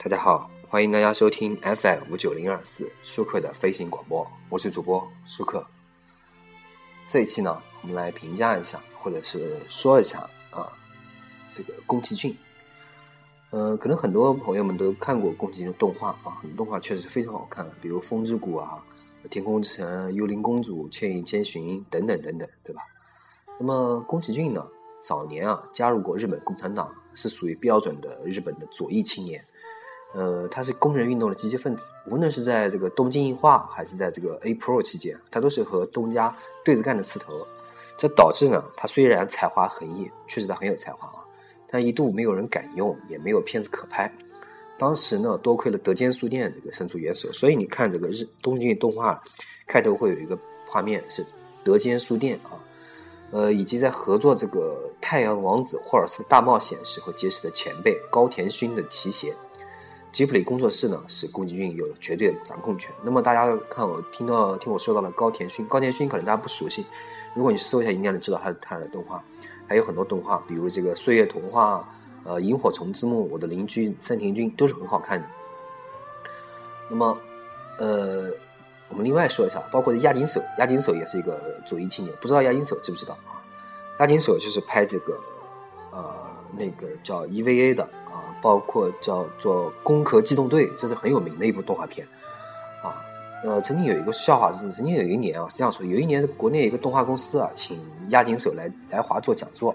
大家好，欢迎大家收听 FM 五九零二四舒克的飞行广播，我是主播舒克。这一期呢，我们来评价一下，或者是说一下啊，这个宫崎骏。呃，可能很多朋友们都看过宫崎骏的动画啊，很多动画确实非常好看，比如《风之谷》啊，《天空之城》《幽灵公主》《千与千寻》等等等等，对吧？那么宫崎骏呢，早年啊加入过日本共产党，是属于标准的日本的左翼青年。呃，他是工人运动的积极分子，无论是在这个东京硬化，还是在这个 A Pro 期间，他都是和东家对着干的刺头。这导致呢，他虽然才华横溢，确实他很有才华啊，但一度没有人敢用，也没有片子可拍。当时呢，多亏了德间书店这个伸出援手，所以你看这个日东京动画开头会有一个画面是德间书店啊，呃，以及在合作这个太阳王子霍尔斯大冒险时候结识的前辈高田勋的提携。吉普力工作室呢，是宫崎骏有绝对的掌控权。那么大家看我听到听我说到了高田勋，高田勋可能大家不熟悉，如果你搜一下，应该能知道他他的动画，还有很多动画，比如这个《岁月童话》、呃《萤火虫之墓》、我的邻居三田君都是很好看的。那么，呃，我们另外说一下，包括押井守，押井守也是一个左翼青年，不知道押井守知不知道啊？押井守就是拍这个，呃，那个叫 EVA 的啊。包括叫做《攻壳机动队》，这是很有名的一部动画片，啊，呃，曾经有一个笑话是，曾经有一年啊是这样说，有一年国内一个动画公司啊，请押井守来来华做讲座，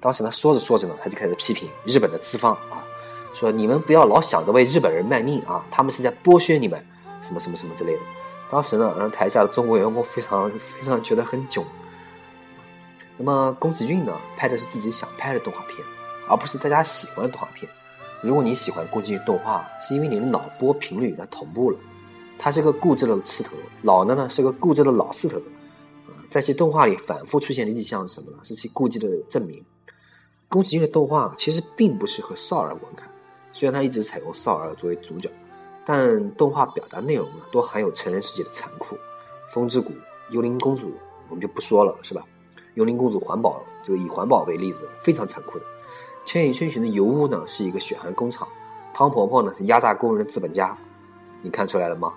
当时呢说着说着呢，他就开始批评日本的资方啊，说你们不要老想着为日本人卖命啊，他们是在剥削你们，什么什么什么之类的。当时呢，让台下的中国员工非常非常觉得很囧。那么宫崎骏呢，拍的是自己想拍的动画片，而不是大家喜欢的动画片。如果你喜欢宫崎骏动画，是因为你的脑波频率与它同步了。他是个固执的刺头，老的呢是个固执的老刺头。在其动画里反复出现的迹象是什么呢？是其顾忌的证明。宫崎骏的动画其实并不适合少儿观看，虽然他一直采用少儿作为主角，但动画表达内容呢都含有成人世界的残酷。风之谷、幽灵公主我们就不说了，是吧？幽灵公主环保，这个以环保为例子，非常残酷的。千与千寻的油屋呢是一个血汗工厂，汤婆婆呢是压榨工人的资本家，你看出来了吗？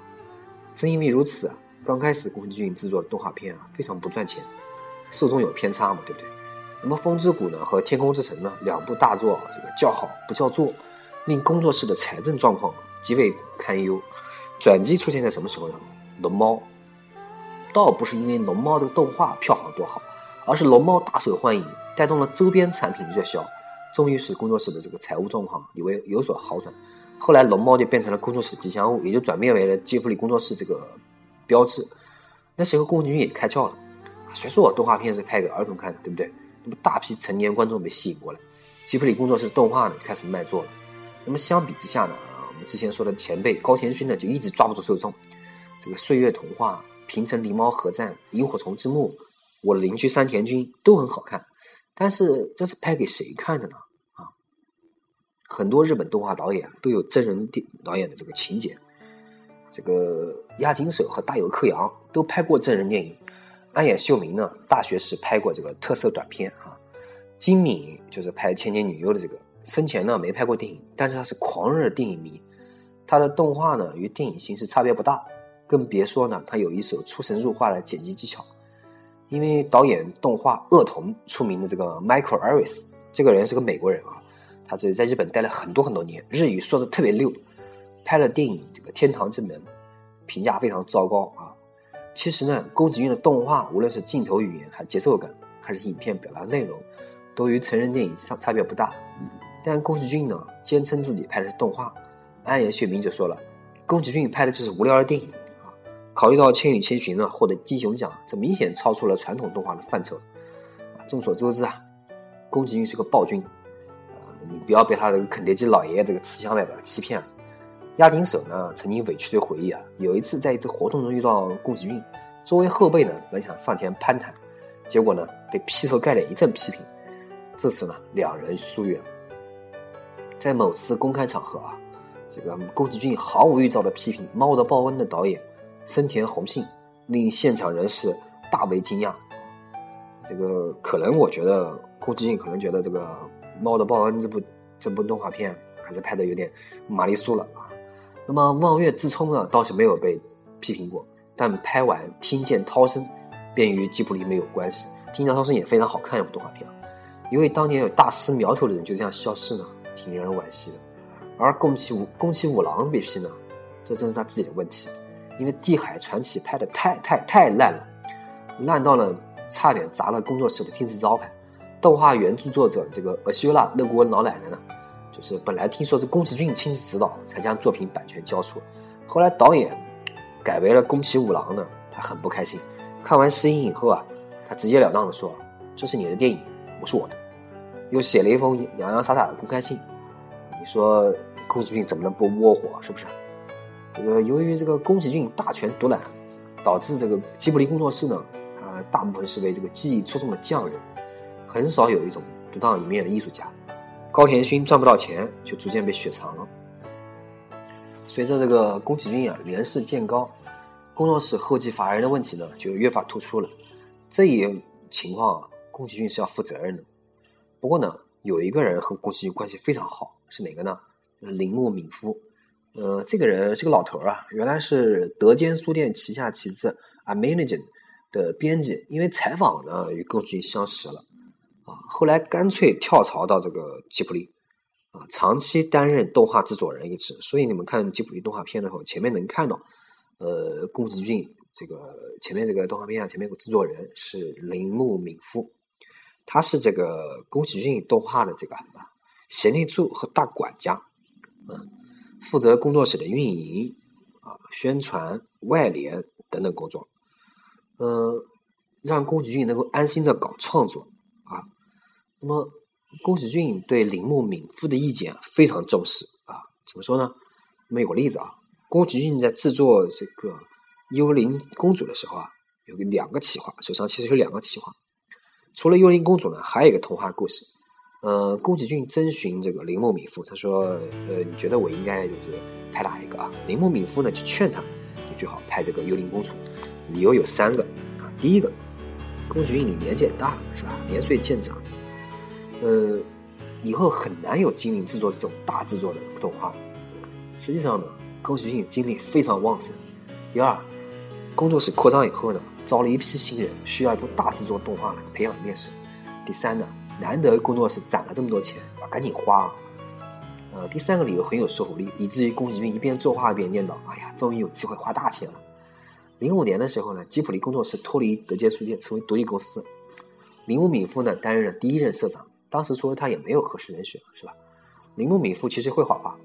正因为如此啊，刚开始宫崎骏制作的动画片啊非常不赚钱，受众有偏差嘛，对不对？那么《风之谷》呢和《天空之城》呢两部大作，这个叫好不叫座，令工作室的财政状况极为堪忧。转机出现在什么时候呢？龙猫，倒不是因为龙猫这个动画票房多好，而是龙猫大受欢迎，带动了周边产品热销。终于使工作室的这个财务状况以为有所好转，后来龙猫就变成了工作室吉祥物，也就转变为了吉卜力工作室这个标志。那时候宫崎骏也开窍了，谁说我动画片是拍给儿童看的，对不对？那么大批成年观众被吸引过来，吉卜力工作室动画呢开始卖座了。那么相比之下呢，啊，我们之前说的前辈高田勋呢就一直抓不住受众。这个岁月童话、平成狸猫合战、萤火虫之墓、我的邻居山田君都很好看，但是这是拍给谁看的呢？很多日本动画导演都有真人电导演的这个情节，这个押井守和大友克洋都拍过真人电影，安野秀明呢，大学时拍过这个特色短片啊，金敏就是拍《千年女优》的这个，生前呢没拍过电影，但是他是狂热电影迷，他的动画呢与电影形式差别不大，更别说呢他有一手出神入化的剪辑技巧，因为导演动画《恶童》出名的这个 Michael Iris，这个人是个美国人啊。他是在日本待了很多很多年，日语说的特别溜，拍了电影《这个天堂之门》，评价非常糟糕啊。其实呢，宫崎骏的动画，无论是镜头语言、还节奏感，还是影片表达内容，都与成人电影差差别不大。但宫崎骏呢，坚称自己拍的是动画，安野秀明就说了，宫崎骏拍的就是无聊的电影啊。考虑到《千与千寻》呢获得金熊奖，这明显超出了传统动画的范畴啊。众所周知啊，宫崎骏是个暴君。你不要被他这个肯德基老爷爷这个慈祥外表欺骗了。押井守呢，曾经委屈的回忆啊，有一次在一次活动中遇到宫崎骏，作为后辈呢，本想上前攀谈，结果呢，被劈头盖脸一阵批评。自此呢，两人疏远。在某次公开场合啊，这个宫崎骏毫无预兆的批评《猫的报恩》的导演生田弘信，令现场人士大为惊讶。这个可能我觉得宫崎骏可能觉得这个。《猫的报恩》这部这部动画片还是拍的有点玛丽苏了啊。那么望月自冲呢，倒是没有被批评过，但拍完听见涛声，便与吉卜力没有关系。听见涛声也非常好看一部动画片啊，因为当年有大师苗头的人就这样消失了，挺令人惋惜的。而宫崎武宫崎五郎被批呢，这正是他自己的问题，因为《地海传奇》拍的太太太烂了，烂到了差点砸了工作室的金字招牌。动画原著作者这个阿修拉勒古恩老奶奶呢，就是本来听说是宫崎骏亲自指导才将作品版权交出，后来导演改为了宫崎五郎呢，他很不开心。看完试映以后啊，他直截了当的说：“这是你的电影，不是我的。”又写了一封洋洋洒洒的公开信。你说宫崎骏怎么能不窝火？是不是？这个由于这个宫崎骏大权独揽，导致这个吉卜力工作室呢，它大部分是为这个技艺出众的匠人。很少有一种独当一面的艺术家，高田勋赚不到钱，就逐渐被雪藏了。随着这个宫崎骏啊年事渐高，工作室后继乏人的问题呢就越发突出了。这一情况啊，宫崎骏是要负责任的。不过呢，有一个人和宫崎骏关系非常好，是哪个呢？铃木敏夫。呃，这个人是个老头啊，原来是德间书店旗下旗帜 Amazing 的编辑，因为采访呢与宫崎骏相识了。啊，后来干脆跳槽到这个吉卜力，啊，长期担任动画制作人一职。所以你们看吉卜力动画片的时候，前面能看到，呃，宫崎骏这个前面这个动画片啊，前面有个制作人是铃木敏夫，他是这个宫崎骏动画的这个贤内助和大管家，嗯，负责工作室的运营啊、宣传、外联等等工作，嗯，让宫崎骏能够安心的搞创作。那么，宫崎骏对铃木敏夫的意见非常重视啊。怎么说呢？我们有个例子啊，宫崎骏在制作这个《幽灵公主》的时候啊，有个两个企划，手上其实有两个企划。除了《幽灵公主》呢，还有一个童话故事。呃，宫崎骏征询这个铃木敏夫，他说：“呃，你觉得我应该就是拍哪一个啊？”铃木敏夫呢就劝他，你最好拍这个《幽灵公主》。理由有三个啊。第一个，宫崎骏你年纪也大了，是吧？年岁渐长。呃，以后很难有精力制作这种大制作的动画。实际上呢，宫崎骏精力非常旺盛。第二，工作室扩张以后呢，招了一批新人，需要一部大制作动画来培养练手。第三呢，难得工作室攒了这么多钱，赶紧花。呃，第三个理由很有说服力，以至于宫崎骏一边作画一边念叨：“哎呀，终于有机会花大钱了。”零五年的时候呢，吉卜力工作室脱离德间书店，成为独立公司。铃木敏夫呢，担任了第一任社长。当时说他也没有合适人选，是吧？铃木敏夫其实会画画，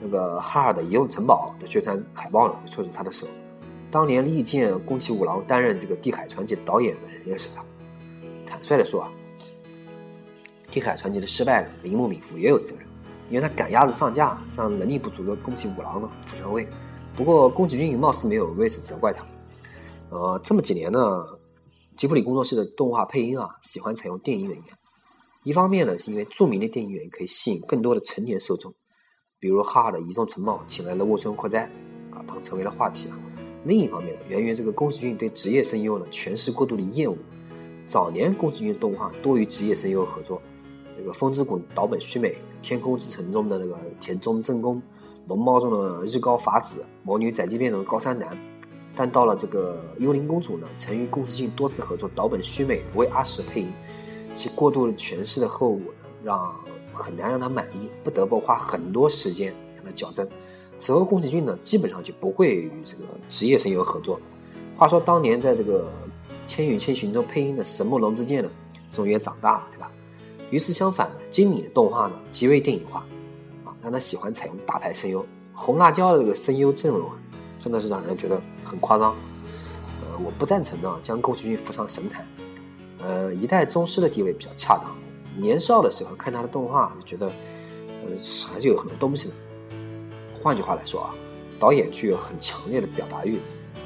那个哈尔的移动城堡的宣传海报呢，就出自他的手。当年力荐宫崎五郎担任这个《地海传奇》的导演的人也是他。坦率的说啊，《地海传奇》的失败，铃木敏夫也有责任，因为他赶鸭子上架，让能力不足的宫崎五郎呢扶上位。不过宫崎骏貌似没有为此责怪他。呃，这么几年呢，吉卜力工作室的动画配音啊，喜欢采用电影演员。一方面呢，是因为著名的电影演员可以吸引更多的成年受众，比如哈尔的移动城堡请来了沃村扩哉，啊，他们成为了话题。另一方面呢，源于这个宫崎骏对职业声优呢诠释过度的厌恶。早年宫崎骏动画多与职业声优合作，那个《风之谷》岛本须美，《天空之城》中的那个田中正宫，《龙猫》中的日高法子，《魔女宅急便》中的高山南。但到了这个《幽灵公主》呢，曾与宫崎骏多次合作，岛本须美为阿史配音。其过度的诠释的后果呢，让很难让他满意，不得不花很多时间让他矫正。此后，宫崎骏呢，基本上就不会与这个职业声优合作。话说，当年在这个《千与千寻》中配音的神木隆之介呢，终于也长大了，对吧？与此相反呢，精米的动画呢，极为电影化，啊，但他喜欢采用大牌声优。红辣椒的这个声优阵容啊，真的是让人觉得很夸张。呃，我不赞成呢，将宫崎骏扶上神坛。呃，一代宗师的地位比较恰当。年少的时候看他的动画，就觉得，呃，还是有很多东西的。换句话来说啊，导演具有很强烈的表达欲，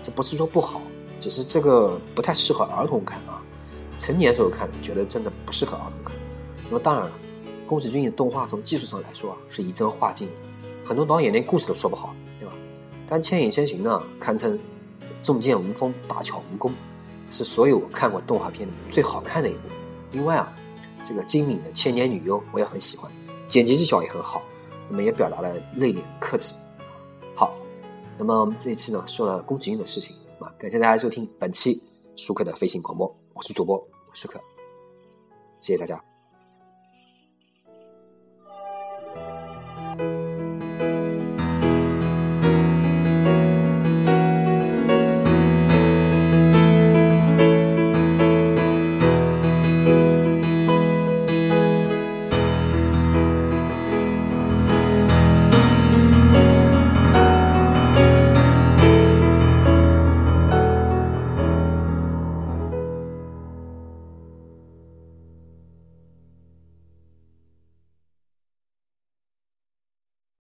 这不是说不好，只是这个不太适合儿童看啊。成年时候看，觉得真的不适合儿童看。那么当然了，宫崎骏的动画从技术上来说啊，是一帧画境，很多导演连故事都说不好，对吧？但《千与千寻》呢，堪称重剑无锋，大巧无工。是所有我看过动画片里面最好看的一部。另外啊，这个精敏的千年女优我也很喜欢，剪辑技巧也很好，那么也表达了内敛克制。好，那么我们这一次呢说了宫崎骏的事情啊，感谢大家收听本期舒克的飞行广播，我是主播舒克，谢谢大家。